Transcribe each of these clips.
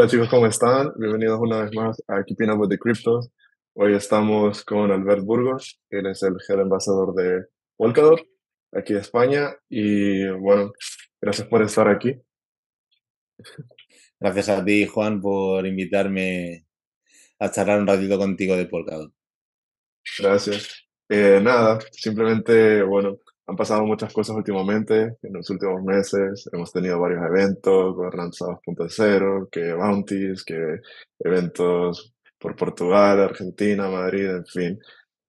Hola chicos, ¿cómo están? Bienvenidos una vez más a Keeping Up with the Crypto. Hoy estamos con Albert Burgos, él es el jefe embajador de Polkadot, aquí de España. Y bueno, gracias por estar aquí. Gracias a ti, Juan, por invitarme a charlar un ratito contigo de Polkadot. Gracias. Eh, nada, simplemente, bueno, han pasado muchas cosas últimamente, en los últimos meses. Hemos tenido varios eventos, Gobernanza 2.0, que Bounties, que eventos por Portugal, Argentina, Madrid, en fin.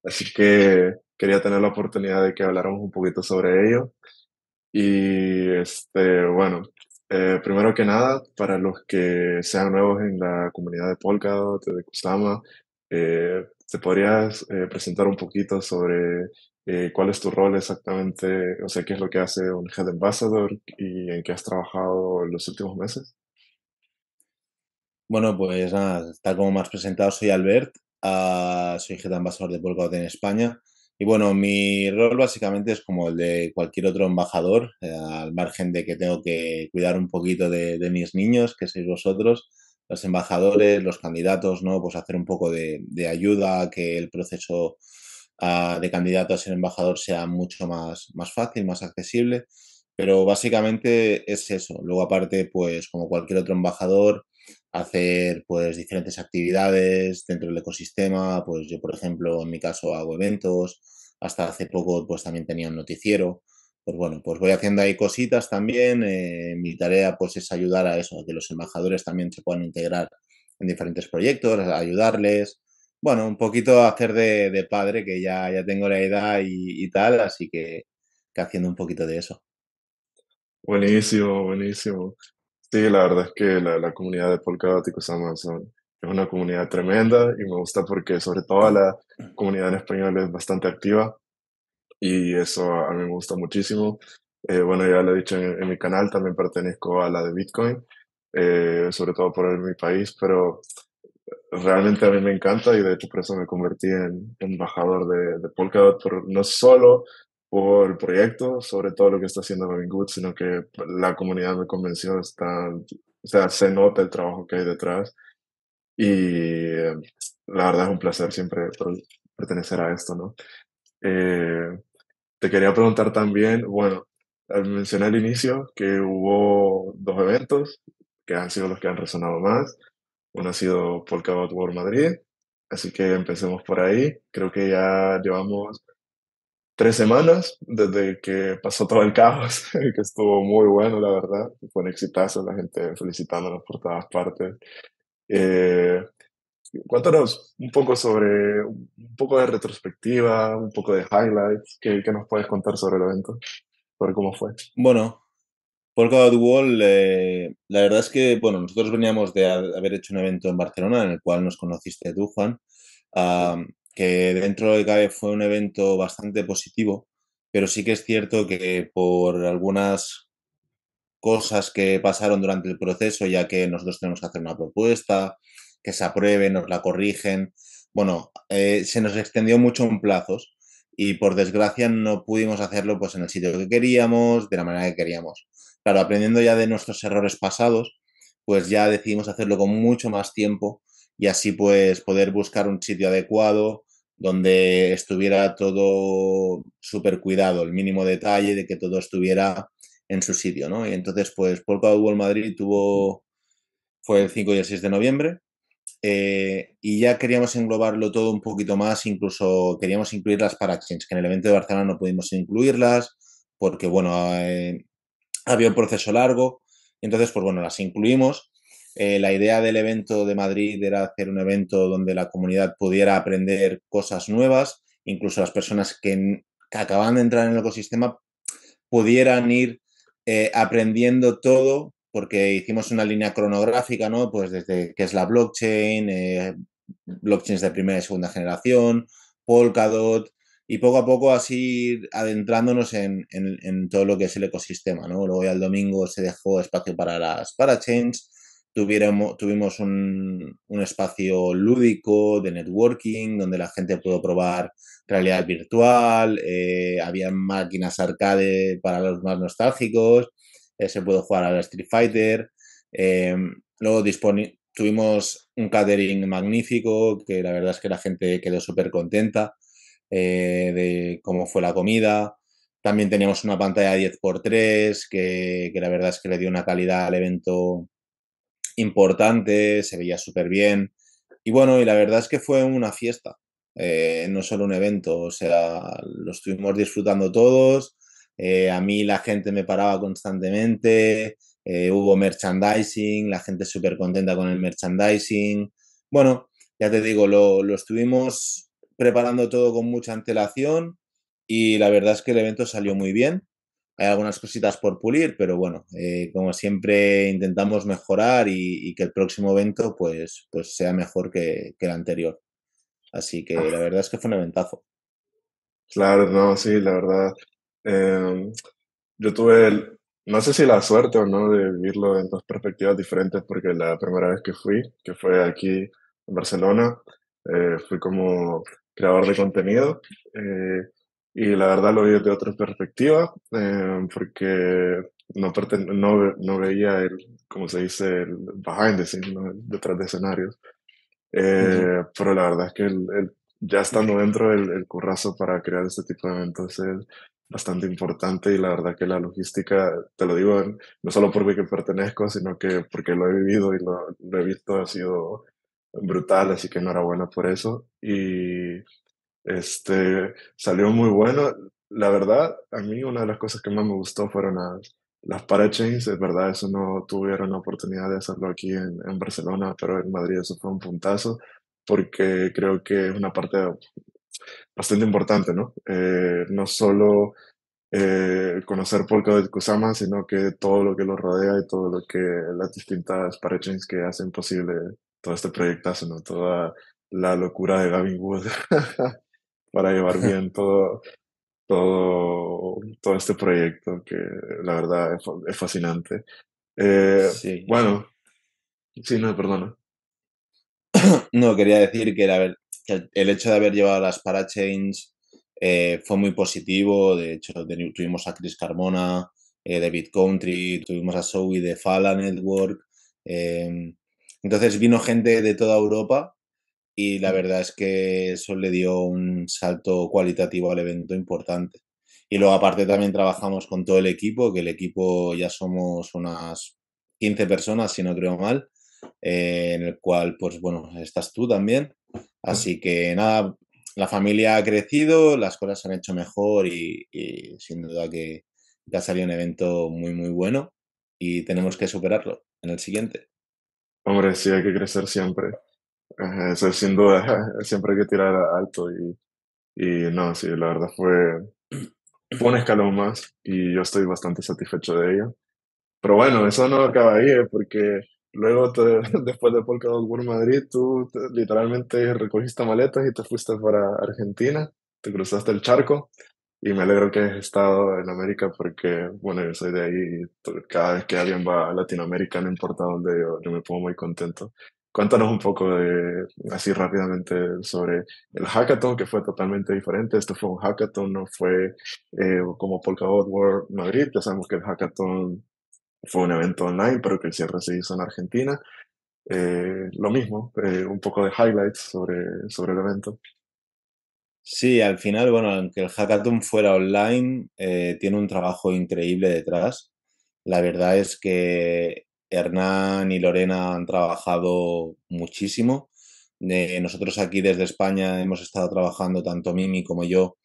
Así que quería tener la oportunidad de que habláramos un poquito sobre ello. Y este, bueno, eh, primero que nada, para los que sean nuevos en la comunidad de Polkadot, de Kusama, eh, ¿te podrías eh, presentar un poquito sobre eh, ¿cuál es tu rol exactamente? O sea, ¿qué es lo que hace un Head Ambassador y en qué has trabajado en los últimos meses? Bueno, pues nada, tal como me has presentado, soy Albert, uh, soy Head Ambassador de Polkadot en España. Y bueno, mi rol básicamente es como el de cualquier otro embajador, eh, al margen de que tengo que cuidar un poquito de, de, mis niños, que sois vosotros, los embajadores, los candidatos, ¿no? Pues hacer un poco de, de ayuda a que el proceso de candidato a ser embajador sea mucho más, más fácil, más accesible. Pero básicamente es eso. Luego aparte, pues como cualquier otro embajador, hacer pues diferentes actividades dentro del ecosistema. Pues yo, por ejemplo, en mi caso hago eventos. Hasta hace poco pues también tenía un noticiero. Pues bueno, pues voy haciendo ahí cositas también. Eh, mi tarea pues es ayudar a eso, a que los embajadores también se puedan integrar en diferentes proyectos, ayudarles, bueno, un poquito hacer de, padre, que ya, ya tengo la edad y, tal, así que, que, haciendo un poquito de eso. Buenísimo, buenísimo. Sí, la verdad es que la, comunidad de Polkadot y Amazon es una comunidad tremenda y me gusta porque sobre todo la comunidad en español es bastante activa y eso a mí me gusta muchísimo. Eh, bueno, ya lo he dicho en, en, mi canal, también pertenezco a la de Bitcoin, eh, sobre todo por mi país, pero realmente a mí me encanta y de hecho por eso me convertí en embajador de, de Polkadot, pero no solo por el proyecto, sobre todo lo que está haciendo Robin Good, sino que la comunidad me convenció, está, o sea, se nota el trabajo que hay detrás y la verdad es un placer siempre pertenecer a esto, ¿no? Eh, te quería preguntar también, bueno, mencioné al inicio que hubo dos eventos que han sido los que han resonado más. Uno ha sido Polkadot World Madrid, así que empecemos por ahí. Creo que ya llevamos tres semanas desde que pasó todo el caos, que estuvo muy bueno, la verdad. Fue un exitazo, la gente felicitándonos por todas partes. Eh, cuéntanos un poco sobre, un poco de retrospectiva, un poco de highlights, ¿qué, qué nos puedes contar sobre el evento? Sobre cómo fue. Bueno, Polkadot Wall, eh, la verdad es que, bueno, nosotros veníamos de haber hecho un evento en Barcelona en el cual nos conociste tú, Juan, uh, que dentro de CAE fue un evento bastante positivo, pero sí que es cierto que por algunas cosas que pasaron durante el proceso, ya que nosotros tenemos que hacer una propuesta, que se apruebe, nos la corrigen, bueno, eh, se nos extendió mucho en plazos y por desgracia no pudimos hacerlo pues en el sitio que queríamos, de la manera que queríamos claro, aprendiendo ya de nuestros errores pasados, pues ya decidimos hacerlo con mucho más tiempo y así pues poder buscar un sitio adecuado donde estuviera todo súper cuidado, el mínimo detalle de que todo estuviera en su sitio, ¿no? Y entonces pues Polkadot World Madrid tuvo, fue el 5 y el 6 de noviembre eh, y ya queríamos englobarlo todo un poquito más, incluso queríamos incluir las parachains, que en el evento de Barcelona no pudimos incluirlas porque, bueno, eh, había un proceso largo, entonces, pues bueno, las incluimos. Eh, la idea del evento de Madrid era hacer un evento donde la comunidad pudiera aprender cosas nuevas, incluso las personas que, que acaban de entrar en el ecosistema pudieran ir eh, aprendiendo todo, porque hicimos una línea cronográfica, ¿no? Pues desde qué es la blockchain, eh, blockchains de primera y segunda generación, Polkadot, y poco a poco así adentrándonos en, en, en, todo lo que es el ecosistema, ¿no? Luego ya el domingo se dejó espacio para las parachains, tuviéramos, tuvimos un, un, espacio lúdico de networking donde la gente pudo probar realidad virtual, eh, había máquinas arcade para los más nostálgicos, eh, se pudo jugar al Street Fighter, eh, luego tuvimos un catering magnífico, que la verdad es que la gente quedó súper contenta eh, de cómo fue la comida. También teníamos una pantalla 10x3, que, que la verdad es que le dio una calidad al evento importante, se veía súper bien. Y bueno, y la verdad es que fue una fiesta, eh, no solo un evento, o sea, lo estuvimos disfrutando todos. Eh, a mí la gente me paraba constantemente, hubo merchandising, la gente súper contenta con el merchandising. Bueno, ya te digo, lo, lo estuvimos preparando todo con mucha antelación y la verdad es que el evento salió muy bien. Hay algunas cositas por pulir, pero bueno, eh, como siempre intentamos mejorar y, que el próximo evento pues, pues sea mejor que, el anterior. Así que la verdad es que fue un eventazo. Claro, no, sí, la verdad. Em, yo tuve, no sé si la suerte o no de vivirlo en dos perspectivas diferentes, porque la primera vez que fui, que fue aquí en Barcelona, eh, fui como creador de contenido. Eh, y la verdad lo vi desde otra perspectiva, eh, porque no, no, no, veía el, como se dice, el behind the scenes, detrás de escenarios. Eh, pero la verdad es que el, ya estando dentro, el, el, currazo para crear este tipo de eventos es bastante importante y la verdad que la logística, te lo digo, no solo porque pertenezco, sino que porque lo he vivido y lo, lo he visto, ha sido brutal, así que enhorabuena por eso. Y este, salió muy bueno. La verdad, a mí una de las cosas que más me gustó fueron las, las parachains. Es verdad, eso no tuvieron la oportunidad de hacerlo aquí en, en Barcelona, pero en Madrid eso fue un puntazo, porque creo que es una parte bastante importante, ¿no? Eh, no solo eh, conocer Polka de Kusama, sino que todo lo que lo rodea y todo lo que las distintas parachains que hacen posible todo este proyectazo, ¿no? Toda la locura de Gavin Wood. para llevar bien todo, todo, todo este proyecto que la verdad es, fascinante. Eh, sí. Bueno, sí, no, perdona. No, quería decir que, el hecho de haber llevado las parachains eh, fue muy positivo. De hecho, tuvimos a Chris Carmona eh, de BitCountry, tuvimos a Zoe de Fala Network. Eh, entonces vino gente de toda Europa y la verdad es que eso le dio un salto cualitativo al evento importante. Y luego aparte también trabajamos con todo el equipo, que el equipo ya somos unas 15 personas, si no creo mal, eh, en el cual, pues bueno, estás tú también. Así que nada, la familia ha crecido, las cosas se han hecho mejor y, sin duda que, que ha salido un evento muy, muy bueno y tenemos que superarlo en el siguiente. Hombre, sí, hay que crecer siempre eso sin duda, siempre hay que tirar alto y, y no, sí, la verdad fue, fue un escalón más y yo estoy bastante satisfecho de ello. Pero bueno, eso no acaba ahí, ¿eh? porque luego después de Polka World Madrid, tú literalmente recogiste maletas y te fuiste para Argentina, te cruzaste el charco y me alegro que hayas estado en América porque, bueno, yo soy de ahí y cada vez que alguien va a Latinoamérica, no importa dónde, yo, yo me pongo muy contento. Cuéntanos un poco de, así rápidamente sobre el hackathon, que fue totalmente diferente. Esto fue un hackathon, no fue eh, como Polkadot World Madrid. Ya sabemos que el hackathon fue un evento online, pero que el cierre se hizo en Argentina. Eh, lo mismo, eh, un poco de highlights sobre, sobre el evento. Sí, al final, bueno, aunque el hackathon fuera online, tiene un trabajo increíble detrás. La verdad es que Hernán y Lorena han trabajado muchísimo. nosotros aquí desde España hemos estado trabajando, tanto Mimi como yo,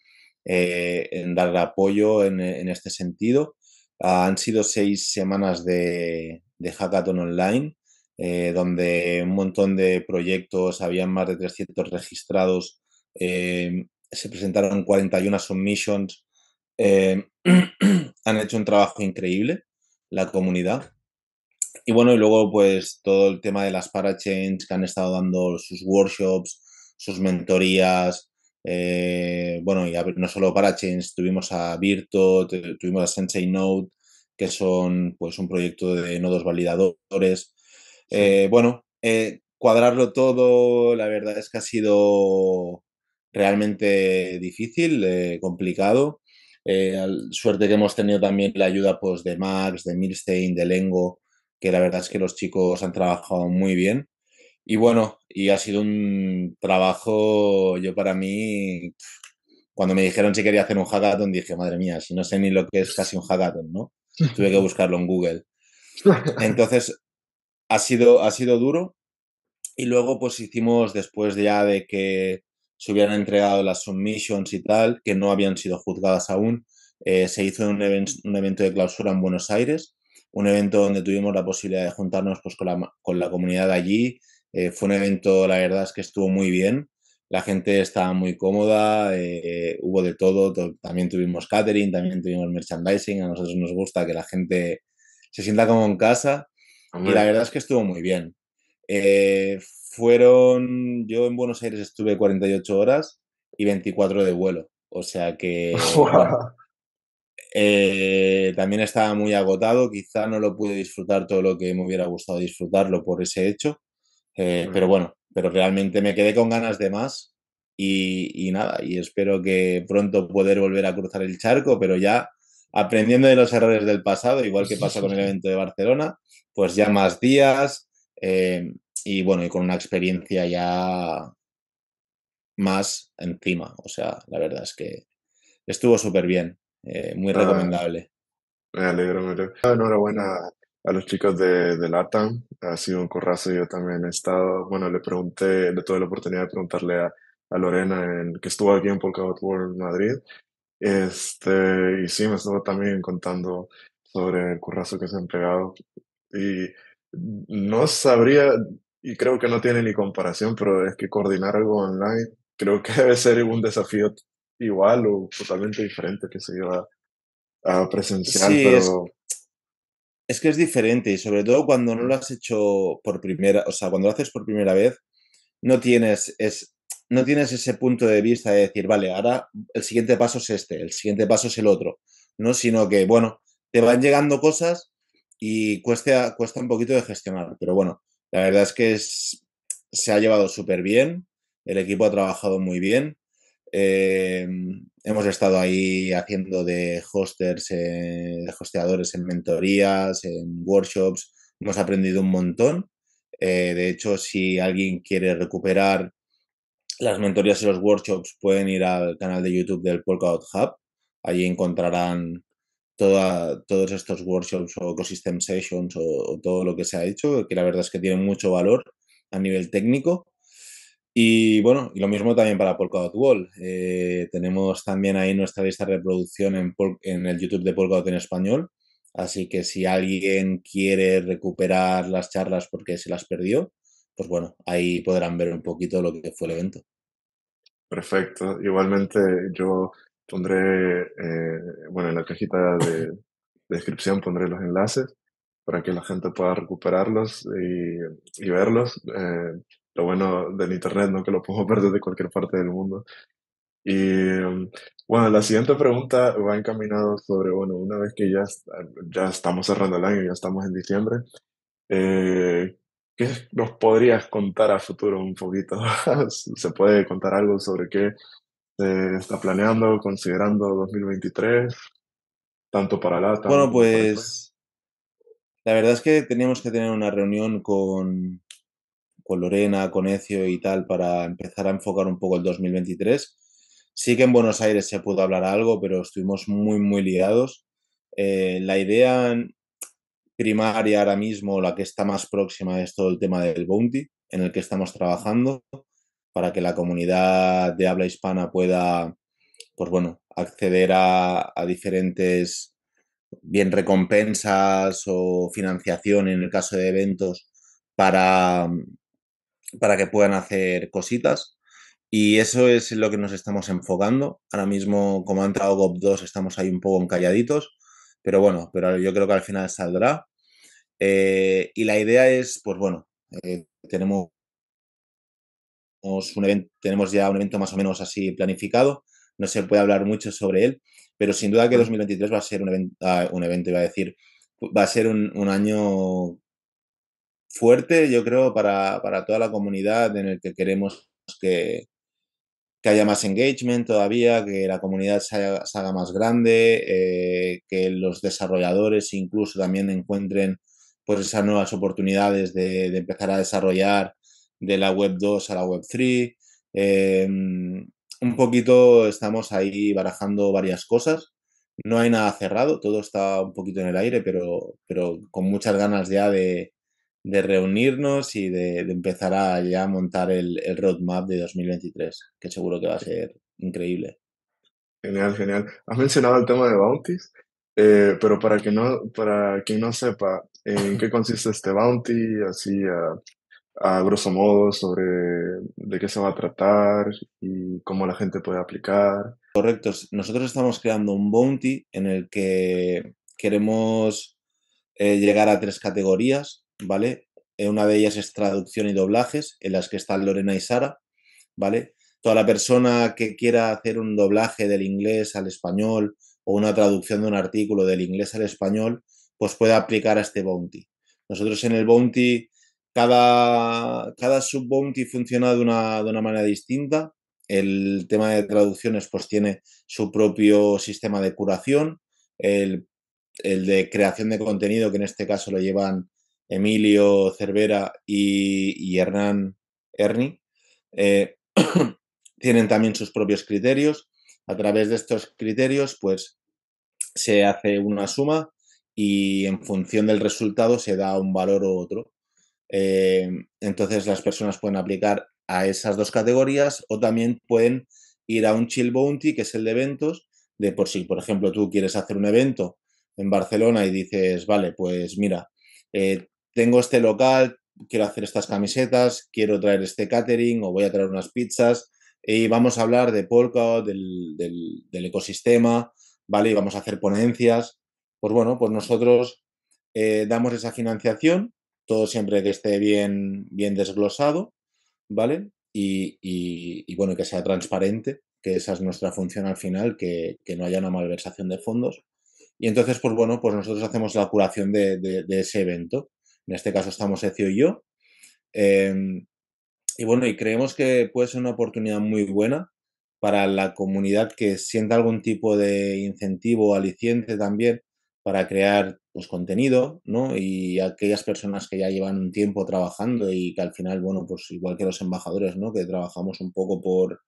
eh, en dar apoyo en, este sentido. han sido seis semanas de, hackathon online, eh, donde un montón de proyectos, habían más de 300 registrados, eh, se presentaron 41 submissions, han hecho un trabajo increíble la comunidad y bueno, y luego pues todo el tema de las parachains que han estado dando sus workshops, sus mentorías, eh, bueno, y no solo parachains, tuvimos a Virto, tuvimos a Sensei Node, que son pues un proyecto de nodos validadores. Eh, bueno, eh, cuadrarlo todo, la verdad es que ha sido realmente difícil, complicado. suerte que hemos tenido también la ayuda pues, de Max, de Milstein, de Lengo, que la verdad es que los chicos han trabajado muy bien y bueno, y ha sido un trabajo, yo para mí, cuando me dijeron si quería hacer un hackathon, dije, madre mía, si no sé ni lo que es casi un hackathon, ¿no? Tuve que buscarlo en Google. Entonces, ha sido, ha sido duro. Y luego, pues hicimos, después ya de que se hubieran entregado las submissions y tal, que no habían sido juzgadas aún, eh, se hizo un, un, evento de clausura en Buenos Aires, un evento donde tuvimos la posibilidad de juntarnos pues, con, la, con la comunidad de allí. Eh, fue un evento, la verdad es que estuvo muy bien. La gente estaba muy cómoda, eh, hubo de todo, también tuvimos catering, también tuvimos merchandising, a nosotros nos gusta que la gente se sienta como en casa y la verdad es que estuvo muy bien. Fueron, yo en Buenos Aires estuve 48 horas y 24 de vuelo, o sea que eh, también estaba muy agotado, quizá no lo pude disfrutar todo lo que me hubiera gustado disfrutarlo por ese hecho, eh, pero bueno, pero realmente me quedé con ganas de más y, y, nada, y espero que pronto poder volver a cruzar el charco, pero ya aprendiendo de los errores del pasado, igual que pasó con el evento de Barcelona, pues ya más días eh, y bueno, y con una experiencia ya más encima. O sea, la verdad es que estuvo súper bien, eh, muy ah, recomendable. Me alegro, me alegro. Enhorabuena a los chicos de, de LATAM, ha sido un corrazo, yo también he estado, bueno, le pregunté, le tuve la oportunidad de preguntarle a, a Lorena, en, que estuvo aquí en Polkadot World Madrid, este, y sí, me estuvo también contando sobre el currazo que se han pegado. Y no sabría, y creo que no tiene ni comparación, pero es que coordinar algo online creo que debe ser un desafío igual o totalmente diferente que se lleva a presencial, pero... Es, que es diferente y sobre todo cuando no lo has hecho por primera, o sea, cuando lo haces por primera vez, no tienes, es, no tienes ese punto de vista de decir, vale, ahora el siguiente paso es este, el siguiente paso es el otro, ¿no? Sino que, bueno, te van llegando cosas y cuesta, cuesta un poquito de gestionar, pero bueno, la verdad es que se ha llevado súper bien, el equipo ha trabajado muy bien, eh, hemos estado ahí haciendo de hosters, eh, de hosteadores en mentorías, en workshops, hemos aprendido un montón. Eh, de hecho, si alguien quiere recuperar las mentorías y los workshops pueden ir al canal de YouTube del Polkadot Hub. Allí encontrarán toda, todos estos workshops o ecosystem sessions o, todo lo que se ha hecho, que la verdad es que tienen mucho valor a nivel técnico. Y bueno, y lo mismo también para Polkadot Wall. Eh, tenemos también ahí nuestra lista de reproducción en, en el YouTube de Polkadot en español. Así que si alguien quiere recuperar las charlas porque se las perdió, pues bueno, ahí podrán ver un poquito lo que fue el evento. Perfecto. Igualmente yo pondré, eh, bueno, en la cajita de, descripción pondré los enlaces para que la gente pueda recuperarlos y, verlos. Eh, lo bueno del Internet, ¿no? Que lo podemos ver desde cualquier parte del mundo. Y bueno, la siguiente pregunta va encaminado sobre, bueno, una vez que ya, ya estamos cerrando el año, ya estamos en diciembre, eh, ¿Qué nos podrías contar a futuro un poquito? ¿Se puede contar algo sobre qué está planeando, considerando 2023, tanto para la Bueno, pues la verdad es que teníamos que tener una reunión con, con Lorena, con Ecio y tal para empezar a enfocar un poco el 2023. Sí que en Buenos Aires se pudo hablar algo, pero estuvimos muy, muy liados. Eh, la idea primaria ahora mismo, la que está más próxima, es todo el tema del bounty, en el que estamos trabajando para que la comunidad de habla hispana pueda, pues bueno, acceder a, diferentes bien recompensas o financiación en el caso de eventos para, para que puedan hacer cositas. Y eso es lo que nos estamos enfocando. Ahora mismo, como ha entrado GOP2, estamos ahí un poco encalladitos pero bueno, pero yo creo que al final saldrá. Eh, y la idea es, pues bueno, eh, tenemos, un evento, tenemos ya un evento más o menos así planificado, no se puede hablar mucho sobre él, pero sin duda que 2023 va a ser un evento, ah, un evento iba a decir, va a ser un, un año fuerte, yo creo, para, para, toda la comunidad en el que queremos que, que haya más engagement todavía, que la comunidad se haga, más grande, eh, que los desarrolladores incluso también encuentren pues esas nuevas oportunidades de, empezar a desarrollar de la web 2 a la web 3. Em, un poquito estamos ahí barajando varias cosas. No hay nada cerrado, todo está un poquito en el aire, pero, pero con muchas ganas ya de, de reunirnos y de, empezar a ya montar el, el, roadmap de 2023, que seguro que va a ser increíble. Genial, genial. Has mencionado el tema de bounties, eh, pero para, que no, para quien no sepa en qué consiste este bounty, así a, a grosso modo, sobre de qué se va a tratar y cómo la gente puede aplicar. Correcto. Nosotros estamos creando un bounty en el que queremos eh, llegar a tres categorías, ¿vale? Eh, una de ellas es traducción y doblajes, en las que están Lorena y Sara, ¿vale? Toda la persona que quiera hacer un doblaje del inglés al español o una traducción de un artículo del inglés al español, pues puede aplicar a este bounty. Nosotros en el bounty, cada, cada sub-bounty funciona de una, de una manera distinta. El tema de traducciones pues tiene su propio sistema de curación. El, el de creación de contenido, que en este caso lo llevan Emilio Cervera y, Hernán Erni, eh, tienen también sus propios criterios. A través de estos criterios, pues se hace una suma y en función del resultado se da un valor u otro. Eh, entonces las personas pueden aplicar a esas dos categorías o también pueden ir a un chill bounty, que es el de eventos, de por si, por ejemplo, tú quieres hacer un evento en Barcelona y dices, vale, pues mira, eh, tengo este local, quiero hacer estas camisetas, quiero traer este catering o voy a traer unas pizzas y vamos a hablar de Polka, del, del, ecosistema, ¿vale? Y vamos a hacer ponencias. Pues bueno, pues nosotros eh, damos esa financiación, todo siempre que esté bien, bien desglosado, ¿vale? Y, y, bueno, que sea transparente, que esa es nuestra función al final, que, que, no haya una malversación de fondos. Y entonces, pues bueno, pues nosotros hacemos la curación de, ese evento. En este caso estamos Ecio y yo. Em, y bueno, y creemos que puede ser una oportunidad muy buena para la comunidad que sienta algún tipo de incentivo aliciente también para crear pues, contenido, ¿no? Y aquellas personas que ya llevan un tiempo trabajando y que al final, bueno, pues igual que los embajadores, ¿no? Que trabajamos un poco por,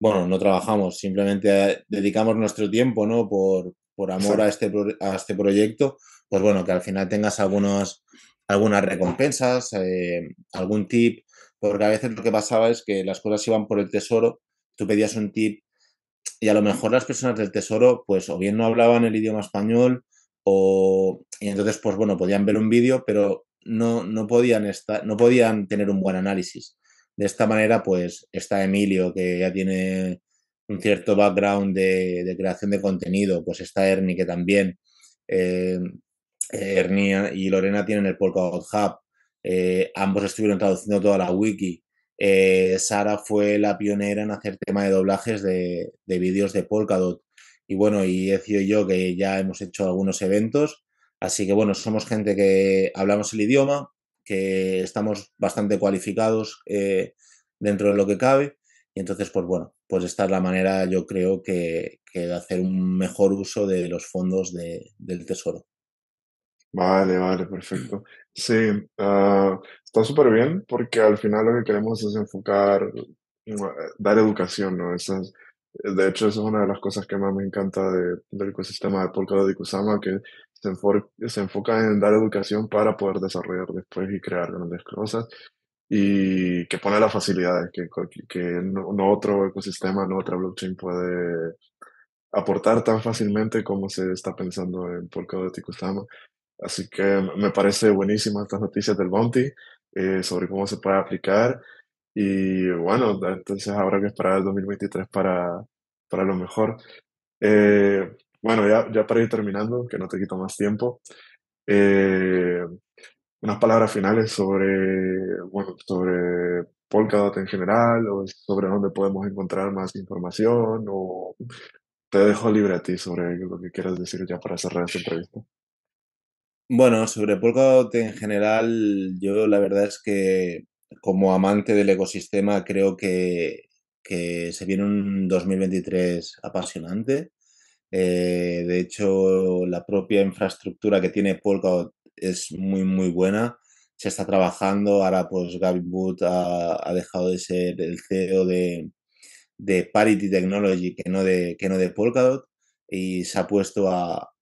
bueno, no trabajamos, simplemente dedicamos nuestro tiempo, ¿no? Por, por amor a este, a este proyecto, pues bueno, que al final tengas algunos, algunas recompensas, eh, algún tip, porque a veces lo que pasaba es que las cosas iban por el tesoro, tú pedías un tip y a lo mejor las personas del tesoro pues o bien no hablaban el idioma español o y entonces pues bueno, podían ver un vídeo, pero no, no, podían estar, no podían tener un buen análisis. De esta manera pues está Emilio que ya tiene un cierto background de, creación de contenido, pues está Ernie que también, eh, Ernie y Lorena tienen el Polkadot Hub, eh, ambos estuvieron traduciendo toda la wiki. Eh, Sara fue la pionera en hacer tema de doblajes de, vídeos de Polkadot. Y bueno, y Ecio y yo que ya hemos hecho algunos eventos. Así que bueno, somos gente que hablamos el idioma, que estamos bastante cualificados dentro de lo que cabe y entonces, pues bueno, pues esta es la manera, yo creo, que, de hacer un mejor uso de los fondos del tesoro. Vale, vale, perfecto. Sí, ah, está súper bien porque al final lo que queremos es enfocar, mm, dar educación, ¿no? de hecho, eso es una de las cosas que más me encanta del ecosistema de Polkadot y Kusama, que se, se enfoca en dar educación para poder desarrollar después y crear grandes cosas y que pone las facilidades que, que no, otro ecosistema, no otra blockchain puede aportar tan fácilmente como se está pensando en Polkadot y Kusama. Así que me parece buenísima estas noticias del Bounty eh, sobre cómo se puede aplicar. Y bueno, entonces habrá que esperar el 2023 para, para lo mejor. Eh, bueno, ya, ya para ir terminando, que no te quito más tiempo. Eh, unas palabras finales sobre, bueno, sobre Polkadot en general o sobre dónde podemos encontrar más información o te dejo libre a ti sobre lo que quieras decir ya para cerrar esta entrevista. Bueno, sobre Polkadot en general, yo la verdad es que como amante del ecosistema creo que, que se viene un 2023 apasionante. Eh, de hecho, la propia infraestructura que tiene Polkadot es muy, muy buena. se está trabajando. Ahora, pues Gavin Wood ha, dejado de ser el CEO de, de, Parity Technology, que no de, que no de Polkadot, y se ha puesto a,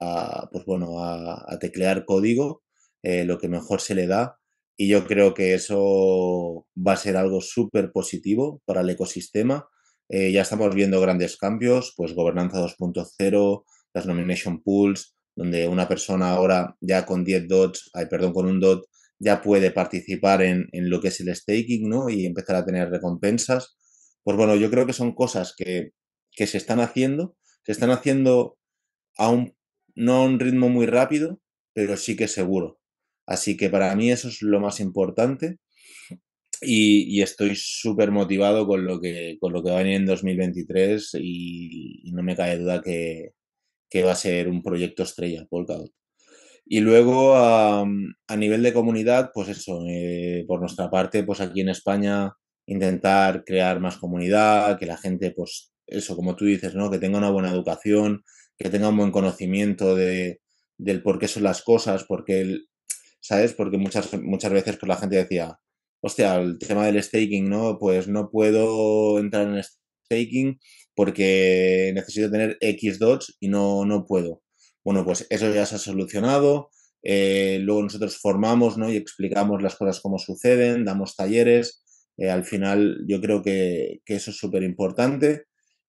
pues bueno, a, teclear código, eh, lo que mejor se le da. Y yo creo que eso va a ser algo súper positivo para el ecosistema. Eh, ya estamos viendo grandes cambios, pues gobernanza 2.0, las nomination pools, donde una persona ahora ya con 10 dots, ay, perdón, con un dot ya puede participar en, lo que es el staking, ¿no? Y empezar a tener recompensas. Pues bueno, yo creo que son cosas que, se están haciendo, se están haciendo a un, no a un ritmo muy rápido, pero sí que seguro. Así que para mí eso es lo más importante y, estoy súper motivado con lo, que, con lo que va a venir en 2023 y, no me cae duda que, va a ser un proyecto estrella, Polkadot. Y luego a, nivel de comunidad, pues eso, eh, por nuestra parte, pues aquí en España intentar crear más comunidad, que la gente, pues eso, como tú dices, ¿no? Que tenga una buena educación, que tenga un buen conocimiento de, del por qué son las cosas, porque el, ¿sabes? Porque muchas, muchas veces pues, la gente decía, hostia, el tema del staking, ¿no? Pues no puedo entrar en staking porque necesito tener X dots y no, no puedo. Bueno, pues eso ya se ha solucionado. Eh, luego nosotros formamos ¿no? y explicamos las cosas como suceden, damos talleres. Eh, al final yo creo que, eso es súper importante.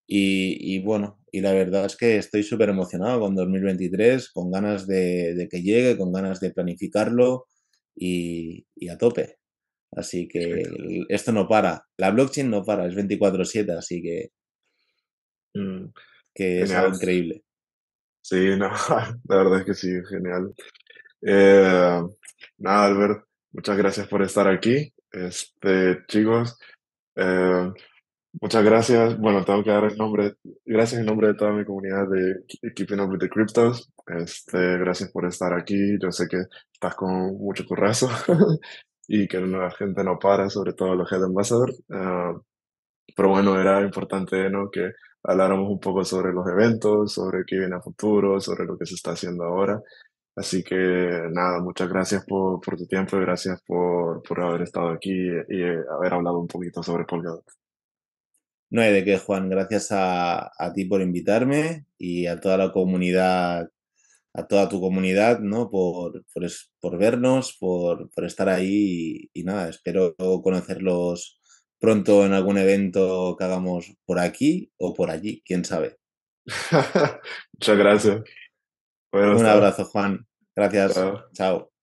Y, bueno, y la verdad es que estoy súper emocionado con 2023, con ganas de, que llegue, con ganas de planificarlo y, a tope. Así que esto no para. La blockchain no para, es 24/7, así que, mm, que es algo increíble. Sí, no, la verdad es que sí, genial. Eh, nada, Albert, muchas gracias por estar aquí. Este, chicos, eh, muchas gracias. Bueno, tengo que dar el nombre, gracias en nombre de toda mi comunidad de Keeping Up with the Cryptos. Este, gracias por estar aquí. Yo sé que estás con mucho currazo y que la gente no para, sobre todo los Head Ambassadors. Eh, pero bueno, era importante, ¿no? Que habláramos un poco sobre los eventos, sobre qué viene a futuro, sobre lo que se está haciendo ahora. Así que nada, muchas gracias por, por tu tiempo y gracias por, por, haber estado aquí y, haber hablado un poquito sobre Polkadot. No hay de qué, Juan. Gracias a, a, ti por invitarme y a toda la comunidad, a toda tu comunidad, ¿no? Por, por, por vernos, por, por estar ahí y, y, nada, espero conocerlos pronto en algún evento que hagamos por aquí o por allí, quién sabe. Muchas gracias. Un abrazo, Juan. Gracias. Chao.